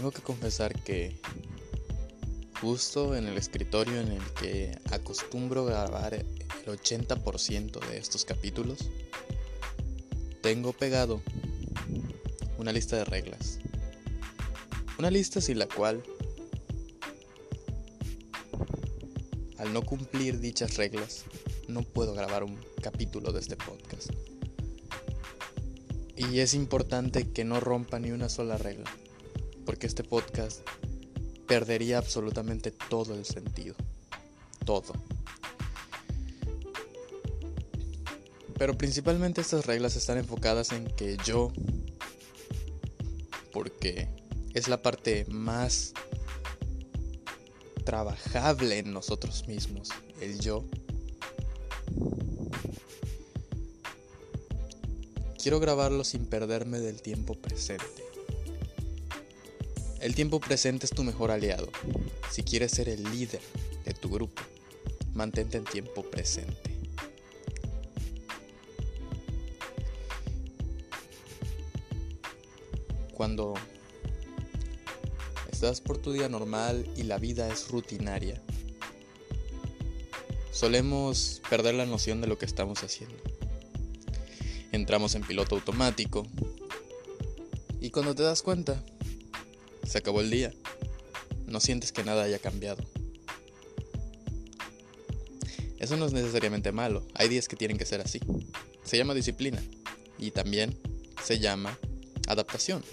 Tengo que confesar que justo en el escritorio en el que acostumbro grabar el 80% de estos capítulos, tengo pegado una lista de reglas. Una lista sin la cual, al no cumplir dichas reglas, no puedo grabar un capítulo de este podcast. Y es importante que no rompa ni una sola regla porque este podcast perdería absolutamente todo el sentido. Todo. Pero principalmente estas reglas están enfocadas en que yo, porque es la parte más trabajable en nosotros mismos, el yo, quiero grabarlo sin perderme del tiempo presente. El tiempo presente es tu mejor aliado. Si quieres ser el líder de tu grupo, mantente en tiempo presente. Cuando estás por tu día normal y la vida es rutinaria, solemos perder la noción de lo que estamos haciendo. Entramos en piloto automático y cuando te das cuenta, se acabó el día. No sientes que nada haya cambiado. Eso no es necesariamente malo. Hay días que tienen que ser así. Se llama disciplina. Y también se llama adaptación.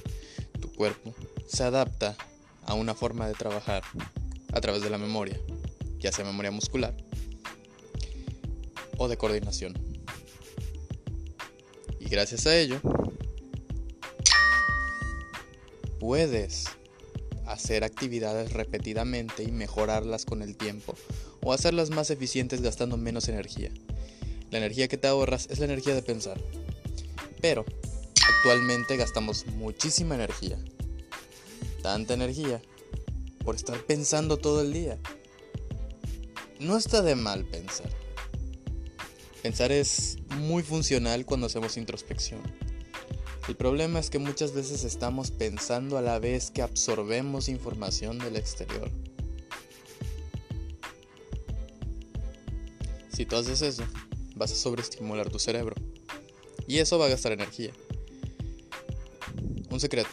Tu cuerpo se adapta a una forma de trabajar a través de la memoria, ya sea memoria muscular o de coordinación. Y gracias a ello, puedes hacer actividades repetidamente y mejorarlas con el tiempo, o hacerlas más eficientes gastando menos energía. La energía que te ahorras es la energía de pensar. Pero, actualmente gastamos muchísima energía. Tanta energía por estar pensando todo el día. No está de mal pensar. Pensar es muy funcional cuando hacemos introspección. El problema es que muchas veces estamos pensando a la vez que absorbemos información del exterior. Si tú haces eso, vas a sobreestimular tu cerebro. Y eso va a gastar energía. Un secreto.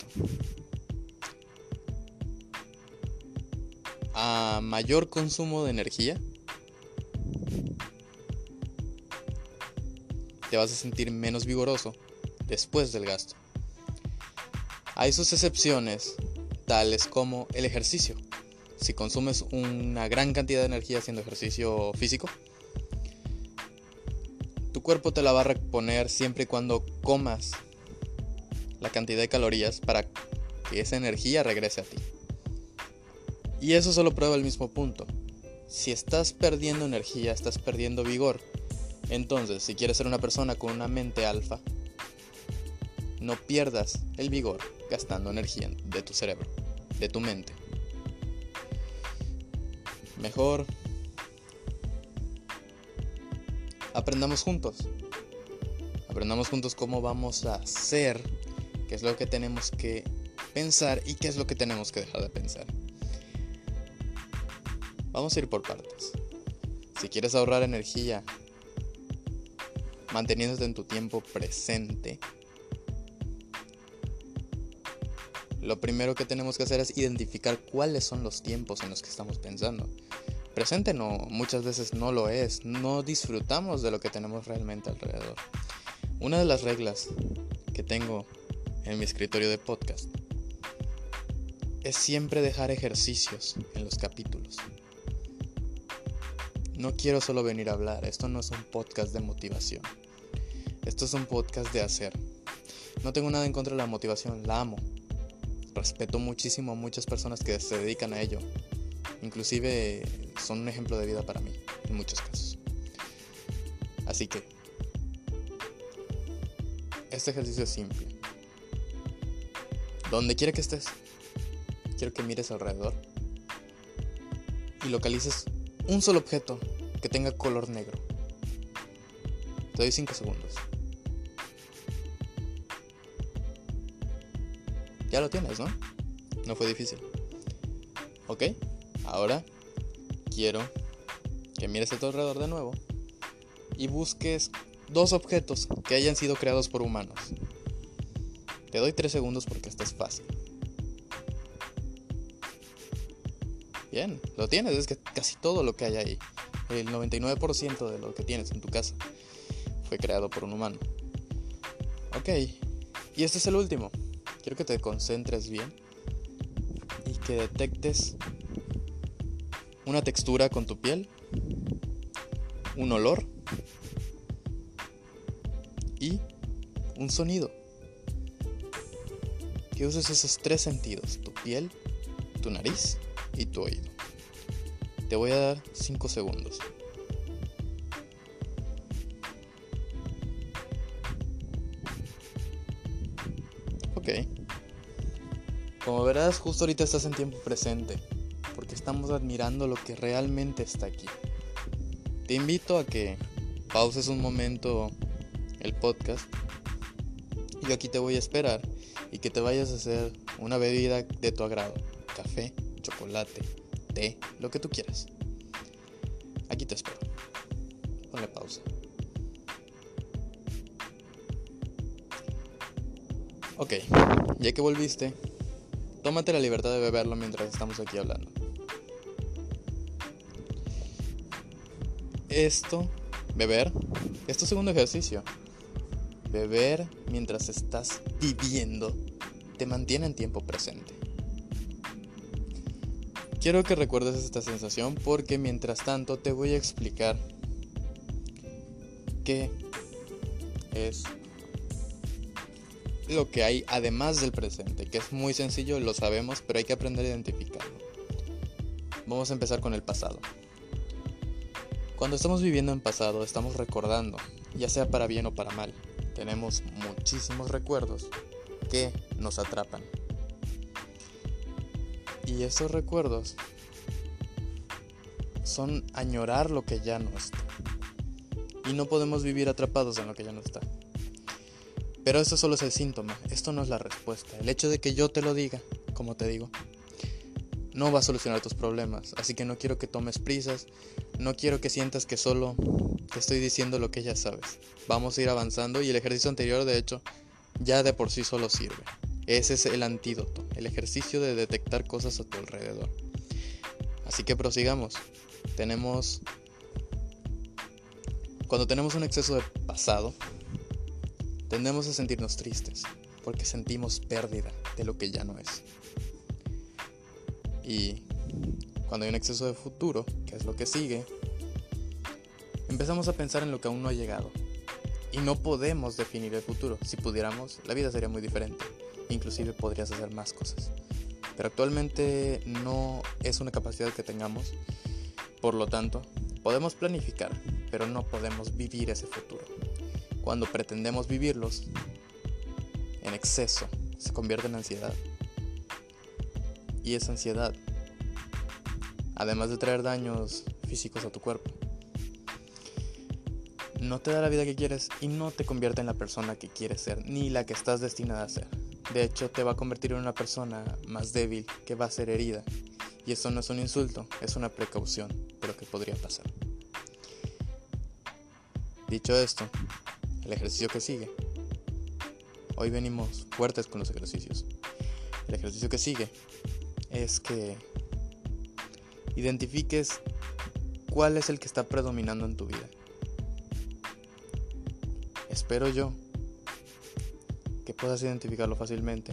A mayor consumo de energía, te vas a sentir menos vigoroso después del gasto. Hay sus excepciones, tales como el ejercicio. Si consumes una gran cantidad de energía haciendo ejercicio físico, tu cuerpo te la va a reponer siempre y cuando comas la cantidad de calorías para que esa energía regrese a ti. Y eso solo prueba el mismo punto. Si estás perdiendo energía, estás perdiendo vigor. Entonces, si quieres ser una persona con una mente alfa, no pierdas el vigor gastando energía de tu cerebro, de tu mente. Mejor aprendamos juntos. Aprendamos juntos cómo vamos a hacer, qué es lo que tenemos que pensar y qué es lo que tenemos que dejar de pensar. Vamos a ir por partes. Si quieres ahorrar energía manteniéndote en tu tiempo presente, Lo primero que tenemos que hacer es identificar cuáles son los tiempos en los que estamos pensando. Presente no, muchas veces no lo es, no disfrutamos de lo que tenemos realmente alrededor. Una de las reglas que tengo en mi escritorio de podcast es siempre dejar ejercicios en los capítulos. No quiero solo venir a hablar, esto no es un podcast de motivación. Esto es un podcast de hacer. No tengo nada en contra de la motivación, la amo respeto muchísimo a muchas personas que se dedican a ello. Inclusive son un ejemplo de vida para mí, en muchos casos. Así que, este ejercicio es simple. Donde quiera que estés, quiero que mires alrededor y localices un solo objeto que tenga color negro. Te doy 5 segundos. Ya lo tienes, ¿no? No fue difícil. ¿Ok? Ahora quiero que mires a tu alrededor de nuevo y busques dos objetos que hayan sido creados por humanos. Te doy tres segundos porque esto es fácil. Bien, lo tienes, es que casi todo lo que hay ahí, el 99% de lo que tienes en tu casa, fue creado por un humano. Ok, y este es el último. Quiero que te concentres bien y que detectes una textura con tu piel, un olor y un sonido. Que uses esos tres sentidos, tu piel, tu nariz y tu oído. Te voy a dar 5 segundos. Verás, justo ahorita estás en tiempo presente, porque estamos admirando lo que realmente está aquí. Te invito a que pauses un momento el podcast yo aquí te voy a esperar y que te vayas a hacer una bebida de tu agrado, café, chocolate, té, lo que tú quieras. Aquí te espero. Ponle pausa. Ok, ya que volviste, tómate la libertad de beberlo mientras estamos aquí hablando. Esto, beber, es segundo ejercicio. Beber mientras estás viviendo te mantiene en tiempo presente. Quiero que recuerdes esta sensación porque mientras tanto te voy a explicar qué es lo que hay además del presente, que es muy sencillo, lo sabemos, pero hay que aprender a identificarlo. Vamos a empezar con el pasado. Cuando estamos viviendo en pasado, estamos recordando, ya sea para bien o para mal. Tenemos muchísimos recuerdos que nos atrapan. Y esos recuerdos son añorar lo que ya no está. Y no podemos vivir atrapados en lo que ya no está. Pero eso solo es el síntoma, esto no es la respuesta. El hecho de que yo te lo diga, como te digo, no va a solucionar tus problemas. Así que no quiero que tomes prisas, no quiero que sientas que solo te estoy diciendo lo que ya sabes. Vamos a ir avanzando y el ejercicio anterior, de hecho, ya de por sí solo sirve. Ese es el antídoto, el ejercicio de detectar cosas a tu alrededor. Así que prosigamos. Tenemos... Cuando tenemos un exceso de pasado, tendemos a sentirnos tristes, porque sentimos pérdida de lo que ya no es. Y cuando hay un exceso de futuro, que es lo que sigue, empezamos a pensar en lo que aún no ha llegado. Y no podemos definir el futuro. Si pudiéramos, la vida sería muy diferente inclusive podrías hacer más cosas. Pero actualmente no es una capacidad que tengamos, por lo tanto, podemos planificar, pero no podemos vivir ese futuro. Cuando pretendemos vivirlos en exceso, se convierte en ansiedad. Y esa ansiedad, además de traer daños físicos a tu cuerpo, no te da la vida que quieres y no te convierte en la persona que quieres ser, ni la que estás destinada a ser. De hecho, te va a convertir en una persona más débil que va a ser herida. Y eso no es un insulto, es una precaución de lo que podría pasar. Dicho esto, el ejercicio que sigue. Hoy venimos fuertes con los ejercicios. El ejercicio que sigue es que identifiques cuál es el que está predominando en tu vida. Espero yo que puedas identificarlo fácilmente.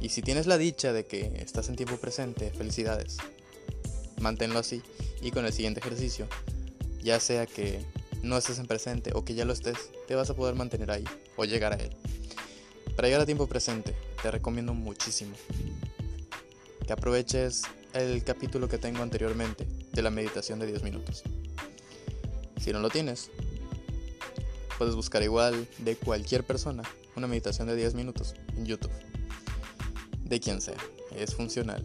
Y si tienes la dicha de que estás en tiempo presente, felicidades. Manténlo así y con el siguiente ejercicio, ya sea que no estés en presente o que ya lo estés, te vas a poder mantener ahí o llegar a él. Para llegar a tiempo presente, te recomiendo muchísimo que aproveches el capítulo que tengo anteriormente de la meditación de 10 minutos. Si no lo tienes, puedes buscar igual de cualquier persona una meditación de 10 minutos en YouTube. De quien sea, es funcional.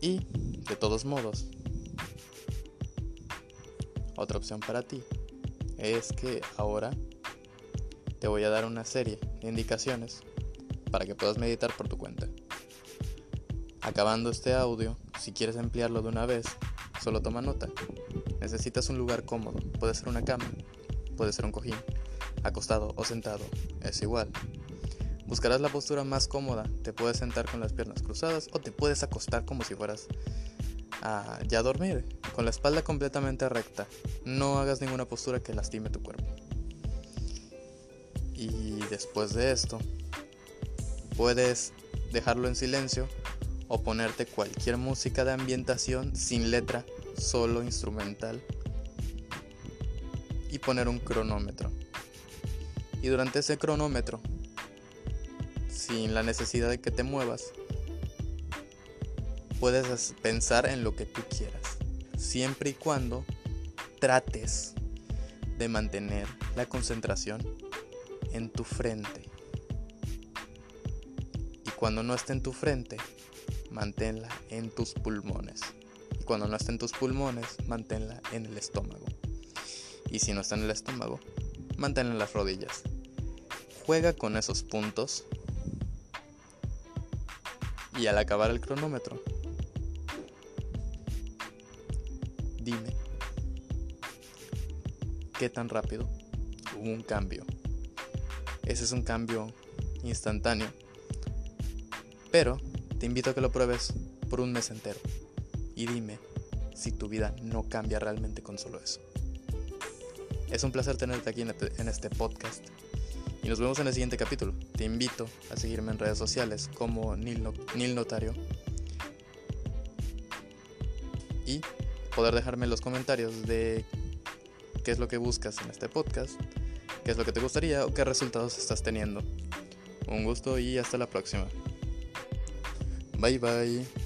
Y, de todos modos, otra opción para ti es que ahora te voy a dar una serie de indicaciones para que puedas meditar por tu cuenta. Acabando este audio, si quieres emplearlo de una vez, solo toma nota. Necesitas un lugar cómodo, puede ser una cama, puede ser un cojín, acostado o sentado, es igual. Buscarás la postura más cómoda, te puedes sentar con las piernas cruzadas o te puedes acostar como si fueras a ya dormir, con la espalda completamente recta. No hagas ninguna postura que lastime tu cuerpo. Y después de esto, puedes dejarlo en silencio o ponerte cualquier música de ambientación sin letra, solo instrumental y poner un cronómetro. Y durante ese cronómetro, sin la necesidad de que te muevas, puedes pensar en lo que tú quieras, siempre y cuando trates de mantener la concentración en tu frente. Y cuando no esté en tu frente, manténla en tus pulmones. Y cuando no esté en tus pulmones, manténla en el estómago. Y si no está en el estómago, manténla en las rodillas. Juega con esos puntos. Y al acabar el cronómetro, ¿qué tan rápido hubo un cambio? Ese es un cambio instantáneo. Pero te invito a que lo pruebes por un mes entero y dime si tu vida no cambia realmente con solo eso. Es un placer tenerte aquí en este podcast y nos vemos en el siguiente capítulo. Te invito a seguirme en redes sociales como Nil, Notario y poder dejarme los comentarios de qué es lo que buscas en este podcast, qué es lo que te gustaría o qué resultados estás teniendo. Un gusto y hasta la próxima. Bye bye.